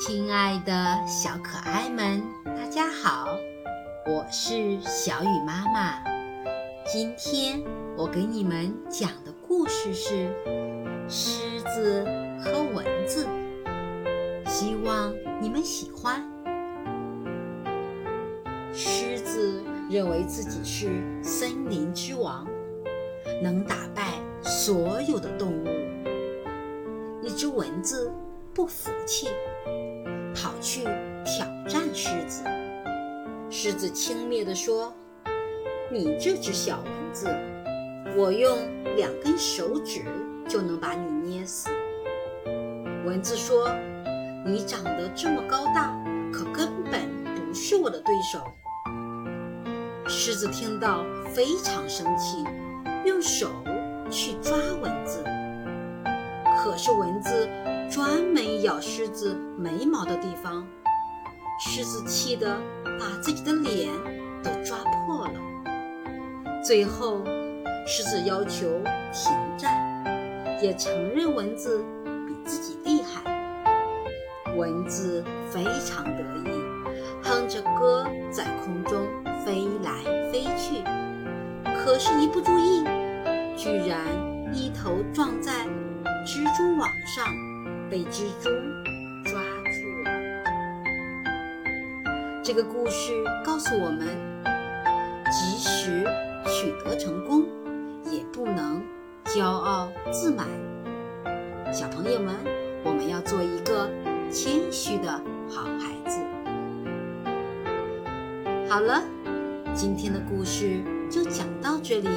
亲爱的小可爱们，大家好，我是小雨妈妈。今天我给你们讲的故事是狮子和蚊子，希望你们喜欢。狮子认为自己是森林之王，能打败所有的动物。一只蚊子不服气。跑去挑战狮子。狮子轻蔑地说：“你这只小蚊子，我用两根手指就能把你捏死。”蚊子说：“你长得这么高大，可根本不是我的对手。”狮子听到非常生气，用手去抓蚊子，可是蚊子。专门咬狮子眉毛的地方，狮子气得把自己的脸都抓破了。最后，狮子要求停战，也承认蚊子比自己厉害。蚊子非常得意，哼着歌在空中飞来飞去，可是，一不注意，居然一头撞在蜘蛛网上。被蜘蛛抓住了。这个故事告诉我们，即使取得成功，也不能骄傲自满。小朋友们，我们要做一个谦虚的好孩子。好了，今天的故事就讲到这里，